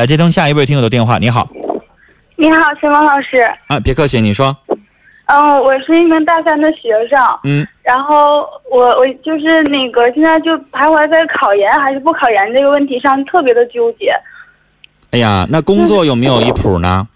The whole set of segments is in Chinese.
来接通下一位听友的电话。你好，你好，陈峰老师。啊，别客气，你说。嗯，我是一名大三的学生。嗯。然后我我就是那个现在就徘徊在考研还是不考研这个问题上，特别的纠结。哎呀，那工作有没有一谱呢？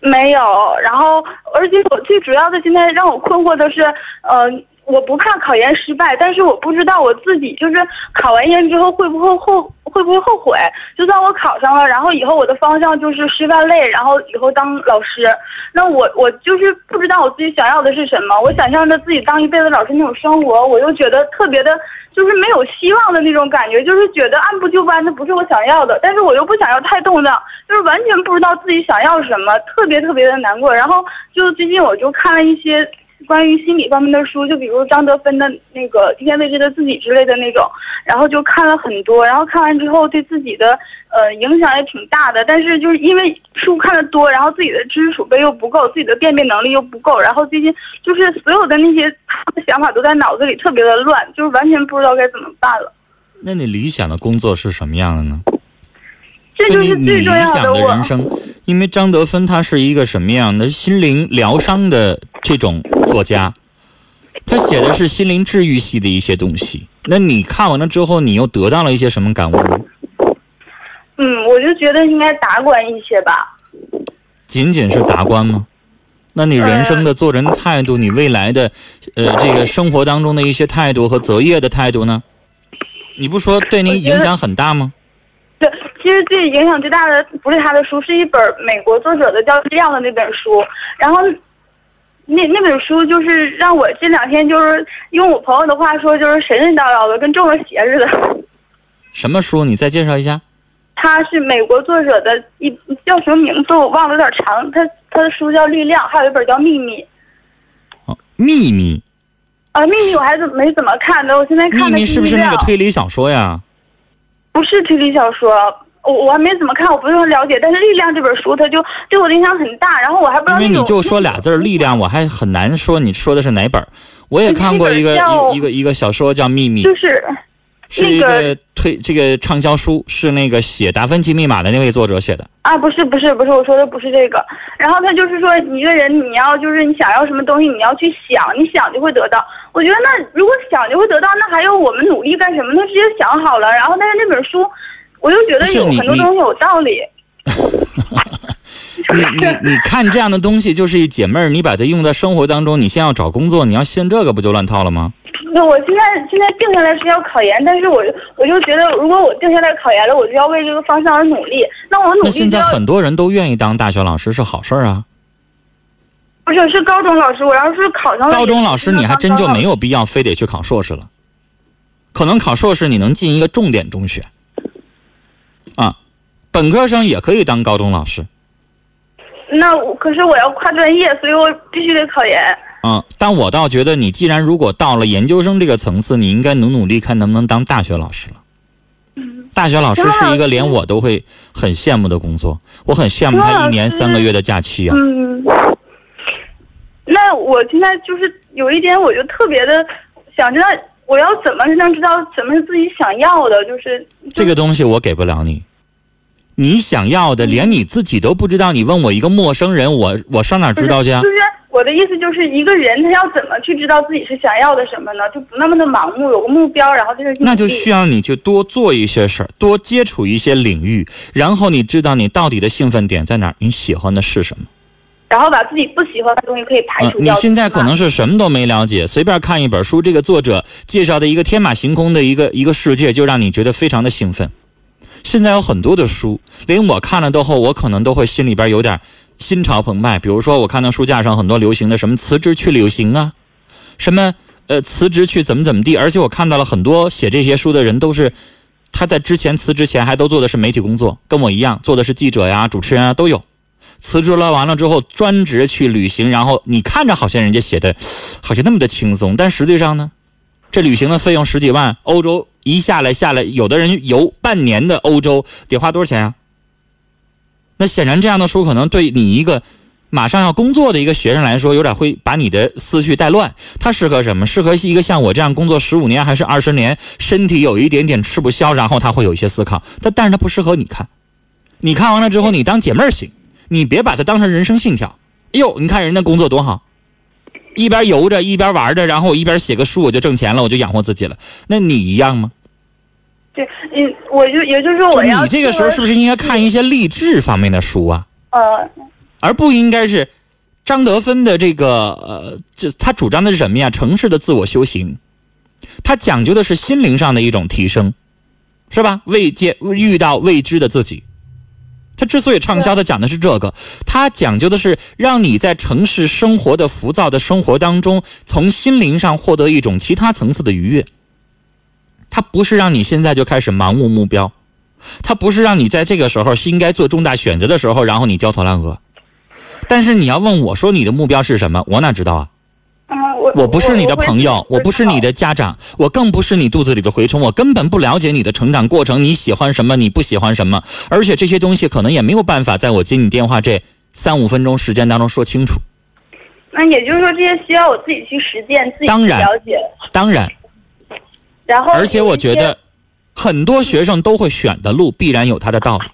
没有。然后，而且我最主要的现在让我困惑的是，呃。我不怕考研失败，但是我不知道我自己就是考完研之后会不会后会不会后悔。就算我考上了，然后以后我的方向就是师范类，然后以后当老师，那我我就是不知道我自己想要的是什么。我想象着自己当一辈子老师那种生活，我又觉得特别的，就是没有希望的那种感觉，就是觉得按部就班的不是我想要的，但是我又不想要太动荡，就是完全不知道自己想要什么，特别特别的难过。然后就最近我就看了一些。关于心理方面的书，就比如张德芬的那个《今天未知的自己》之类的那种，然后就看了很多，然后看完之后对自己的呃影响也挺大的。但是就是因为书看的多，然后自己的知识储备又不够，自己的辨别能力又不够，然后最近就是所有的那些想法都在脑子里特别的乱，就是完全不知道该怎么办了。那你理想的工作是什么样的呢？这就是最重要的人生，因为张德芬他是一个什么样的心灵疗伤的这种作家，他写的是心灵治愈系的一些东西。那你看完了之后，你又得到了一些什么感悟呢？嗯，我就觉得应该达观一些吧。仅仅是达观吗？那你人生的做人态度，你未来的呃这个生活当中的一些态度和择业的态度呢？你不说对您影响很大吗？对。其实最影响最大的不是他的书，是一本美国作者的叫《力量》的那本书。然后，那那本书就是让我这两天就是用我朋友的话说，就是神神叨叨的，跟中了邪似的。什么书？你再介绍一下。他是美国作者的一叫什么名字我忘了，有点长。他他的书叫《力量》，还有一本叫《秘密》。哦，秘密。啊，秘密我还怎没怎么看的，我现在看的。秘密是不是那个推理小说呀？不是推理小说。我我还没怎么看，我不是很了解。但是《力量》这本书，它就对我的影响很大。然后我还不知道。因为你就说俩字儿“力量”，我还很难说你说的是哪本。我也看过一个一一个一个小说叫《秘密》，就是是一个推这个畅销书，是那个写《达芬奇密码》的那位作者写的。啊，不是不是不是，我说的不是这个。然后他就是说，一个人你要就是你想要什么东西，你要去想，你想就会得到。我觉得那如果想就会得到，那还要我们努力干什么？那直接想好了。然后但是那本书。我就觉得有很多东西有道理。你你你看这样的东西就是一解闷儿，你把它用在生活当中，你先要找工作，你要信这个不就乱套了吗？那我现在现在定下来是要考研，但是我我就觉得如果我定下来考研了，我就要为这个方向而努力。那我努力。那现在很多人都愿意当大学老师是好事儿啊。不是，是高中老师。我要是考上了高中老师，你还真就没有必要非得去考硕士了。可能考硕士你能进一个重点中学。啊，本科生也可以当高中老师。那可是我要跨专业，所以我必须得考研。嗯，但我倒觉得你既然如果到了研究生这个层次，你应该努努力看能不能当大学老师了。嗯，大学老师是一个连我都会很羡慕的工作，我很羡慕他一年三个月的假期啊。嗯，那我现在就是有一点，我就特别的想知道。我要怎么才能知道什么是自己想要的？就是这个东西我给不了你，你想要的连你自己都不知道。你问我一个陌生人，我我上哪知道去啊？就是我的意思，就是一个人他要怎么去知道自己是想要的什么呢？就不那么的盲目，有个目标，然后就是。那就需要你去多做一些事儿，多接触一些领域，然后你知道你到底的兴奋点在哪儿，你喜欢的是什么。然后把自己不喜欢的东西可以排除掉。你现在可能是什么都没了解，随便看一本书，这个作者介绍的一个天马行空的一个一个世界，就让你觉得非常的兴奋。现在有很多的书，连我看了之后，我可能都会心里边有点心潮澎湃。比如说，我看到书架上很多流行的什么辞职去旅行啊，什么呃辞职去怎么怎么地，而且我看到了很多写这些书的人都是他在之前辞职前还都做的是媒体工作，跟我一样做的是记者呀、主持人啊都有。辞职了，完了之后专职去旅行，然后你看着好像人家写的，好像那么的轻松，但实际上呢，这旅行的费用十几万，欧洲一下来下来，有的人游半年的欧洲得花多少钱啊？那显然这样的书可能对你一个马上要工作的一个学生来说，有点会把你的思绪带乱。它适合什么？适合一个像我这样工作十五年还是二十年，身体有一点点吃不消，然后他会有一些思考。但但是他不适合你看。你看完了之后，你当解闷儿行，你别把它当成人生信条。哎呦，你看人家工作多好，一边游着一边玩着，然后我一边写个书，我就挣钱了，我就养活自己了。那你一样吗？对，嗯，我就也就是说我要你这个时候是不是应该看一些励志方面的书啊？呃，而不应该是张德芬的这个呃，这他主张的是什么呀？城市的自我修行，他讲究的是心灵上的一种提升，是吧？未见遇到未知的自己，他之所以畅销他讲的是这个，他讲究的是让你在城市生活的浮躁的生活当中，从心灵上获得一种其他层次的愉悦。他不是让你现在就开始盲目目标，他不是让你在这个时候是应该做重大选择的时候，然后你焦头烂额。但是你要问我说你的目标是什么，我哪知道啊？嗯，我我不是你的朋友，我不是你的。家长，我更不是你肚子里的蛔虫，我根本不了解你的成长过程，你喜欢什么，你不喜欢什么，而且这些东西可能也没有办法在我接你电话这三五分钟时间当中说清楚。那也就是说，这些需要我自己去实践，自己去当然了解。当然，然后，而且我觉得，很多学生都会选的路必然有它的道理。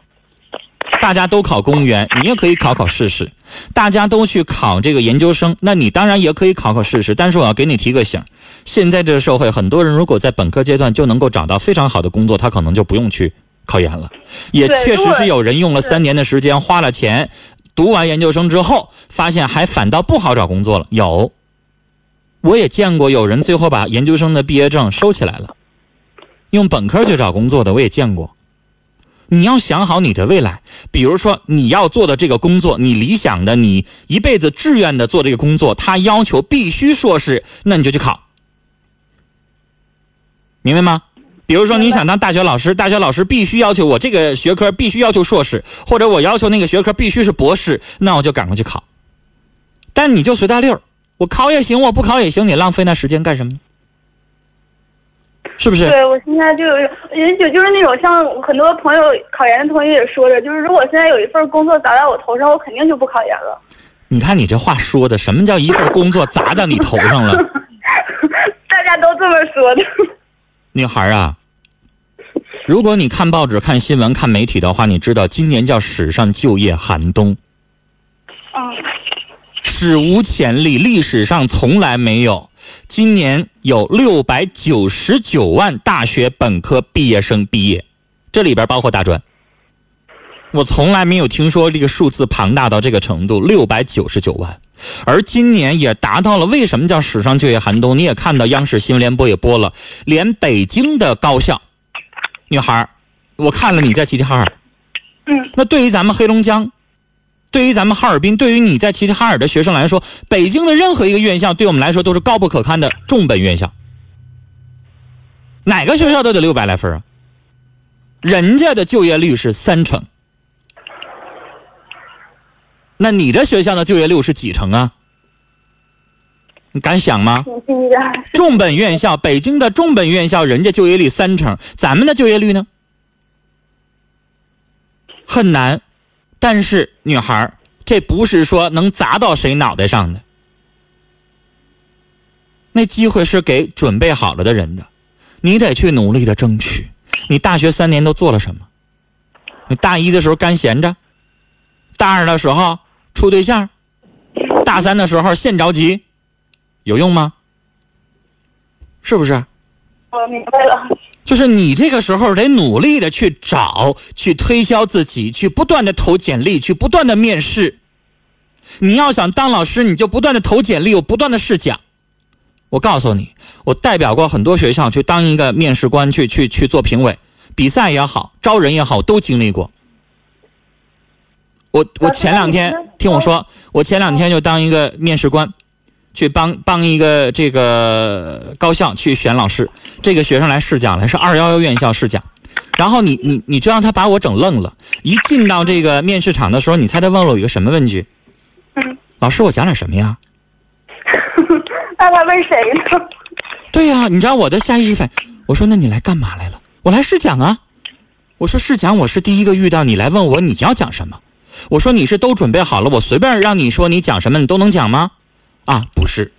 大家都考公务员，你也可以考考试试；大家都去考这个研究生，那你当然也可以考考试试。但是我要给你提个醒，现在这个社会，很多人如果在本科阶段就能够找到非常好的工作，他可能就不用去考研了。也确实是有人用了三年的时间，花了钱，读完研究生之后，发现还反倒不好找工作了。有，我也见过有人最后把研究生的毕业证收起来了，用本科去找工作的，我也见过。你要想好你的未来，比如说你要做的这个工作，你理想的、你一辈子志愿的做这个工作，他要求必须硕士，那你就去考，明白吗？比如说你想当大学老师，大学老师必须要求我这个学科必须要求硕士，或者我要求那个学科必须是博士，那我就赶快去考。但你就随大溜儿，我考也行，我不考也行，你浪费那时间干什么？是不是？对我现在就有，也就就是那种像很多朋友考研的同学也说着，就是如果现在有一份工作砸在我头上，我肯定就不考研了。你看你这话说的，什么叫一份工作砸在你头上了？大家都这么说的。女孩啊，如果你看报纸、看新闻、看媒体的话，你知道今年叫史上就业寒冬，嗯，史无前例，历史上从来没有。今年有六百九十九万大学本科毕业生毕业，这里边包括大专。我从来没有听说这个数字庞大到这个程度，六百九十九万。而今年也达到了，为什么叫史上就业寒冬？你也看到央视新闻联播也播了，连北京的高校，女孩，我看了你在齐齐哈尔，嗯，那对于咱们黑龙江，对于咱们哈尔滨，对于你在齐齐哈尔的学生来说，北京的任何一个院校对我们来说都是高不可攀的重本院校，哪个学校都得六百来分啊，人家的就业率是三成。那你的学校的就业率是几成啊？你敢想吗？重本院校，北京的重本院校，人家就业率三成，咱们的就业率呢？很难。但是女孩，这不是说能砸到谁脑袋上的，那机会是给准备好了的人的，你得去努力的争取。你大学三年都做了什么？你大一的时候干闲着，大二的时候处对象，大三的时候现着急，有用吗？是不是？我明白了。就是你这个时候得努力的去找，去推销自己，去不断的投简历，去不断的面试。你要想当老师，你就不断的投简历，我不断的试讲。我告诉你，我代表过很多学校去当一个面试官，去去去做评委，比赛也好，招人也好，我都经历过。我我前两天听我说，我前两天就当一个面试官，去帮帮一个这个高校去选老师。这个学生来试讲来是二幺幺院校试讲，然后你你你知道他把我整愣了。一进到这个面试场的时候，你猜他问了我一个什么问句？嗯，老师，我讲点什么呀？那他问谁呢？对呀、你知道我的下意识反应，我说那你来干嘛来了？我来试讲啊。我说试讲，我是第一个遇到你来问我你要讲什么。我说你是都准备好了，我随便让你说你讲什么，你都能讲吗？啊，不是。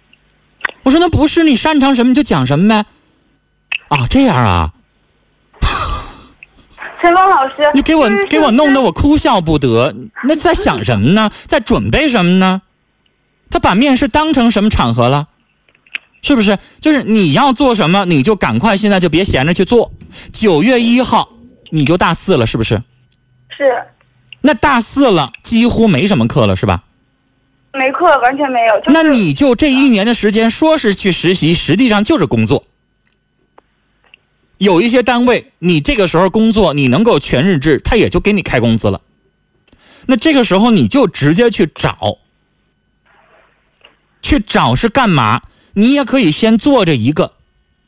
我说那不是你擅长什么你就讲什么呗。啊，这样啊。陈峰老师，你给我给我弄得我哭笑不得。那在想什么呢？在准备什么呢？他把面试当成什么场合了？是不是？就是你要做什么，你就赶快现在就别闲着去做。九月一号你就大四了，是不是？是那大四了，几乎没什么课了，是吧？没课，完全没有。那你就这一年的时间，说是去实习，实际上就是工作。有一些单位，你这个时候工作，你能够全日制，他也就给你开工资了。那这个时候你就直接去找，去找是干嘛？你也可以先做着一个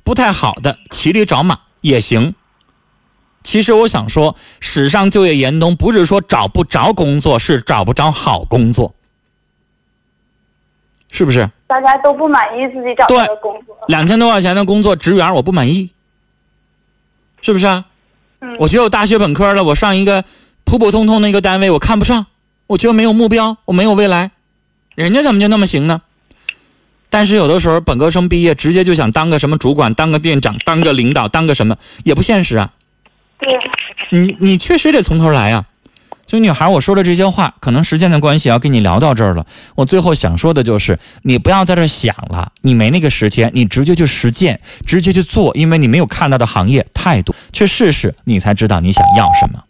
不太好的，骑驴找马也行。其实我想说，史上就业严冬不是说找不着工作，是找不着好工作，是不是？大家都不满意自己找对的工作。两千多块钱的工作，职员我不满意，是不是啊？嗯，我觉得我大学本科了，我上一个普普通通的一个单位，我看不上，我觉得没有目标，我没有未来，人家怎么就那么行呢？但是有的时候本科生毕业直接就想当个什么主管，当个店长，当个领导，当个什么也不现实啊。对，你你确实得从头来啊。就女孩，我说的这些话，可能时间的关系，要跟你聊到这儿了。我最后想说的就是，你不要在这想了，你没那个时间，你直接去实践，直接去做，因为你没有看到的行业太多，去试试，你才知道你想要什么。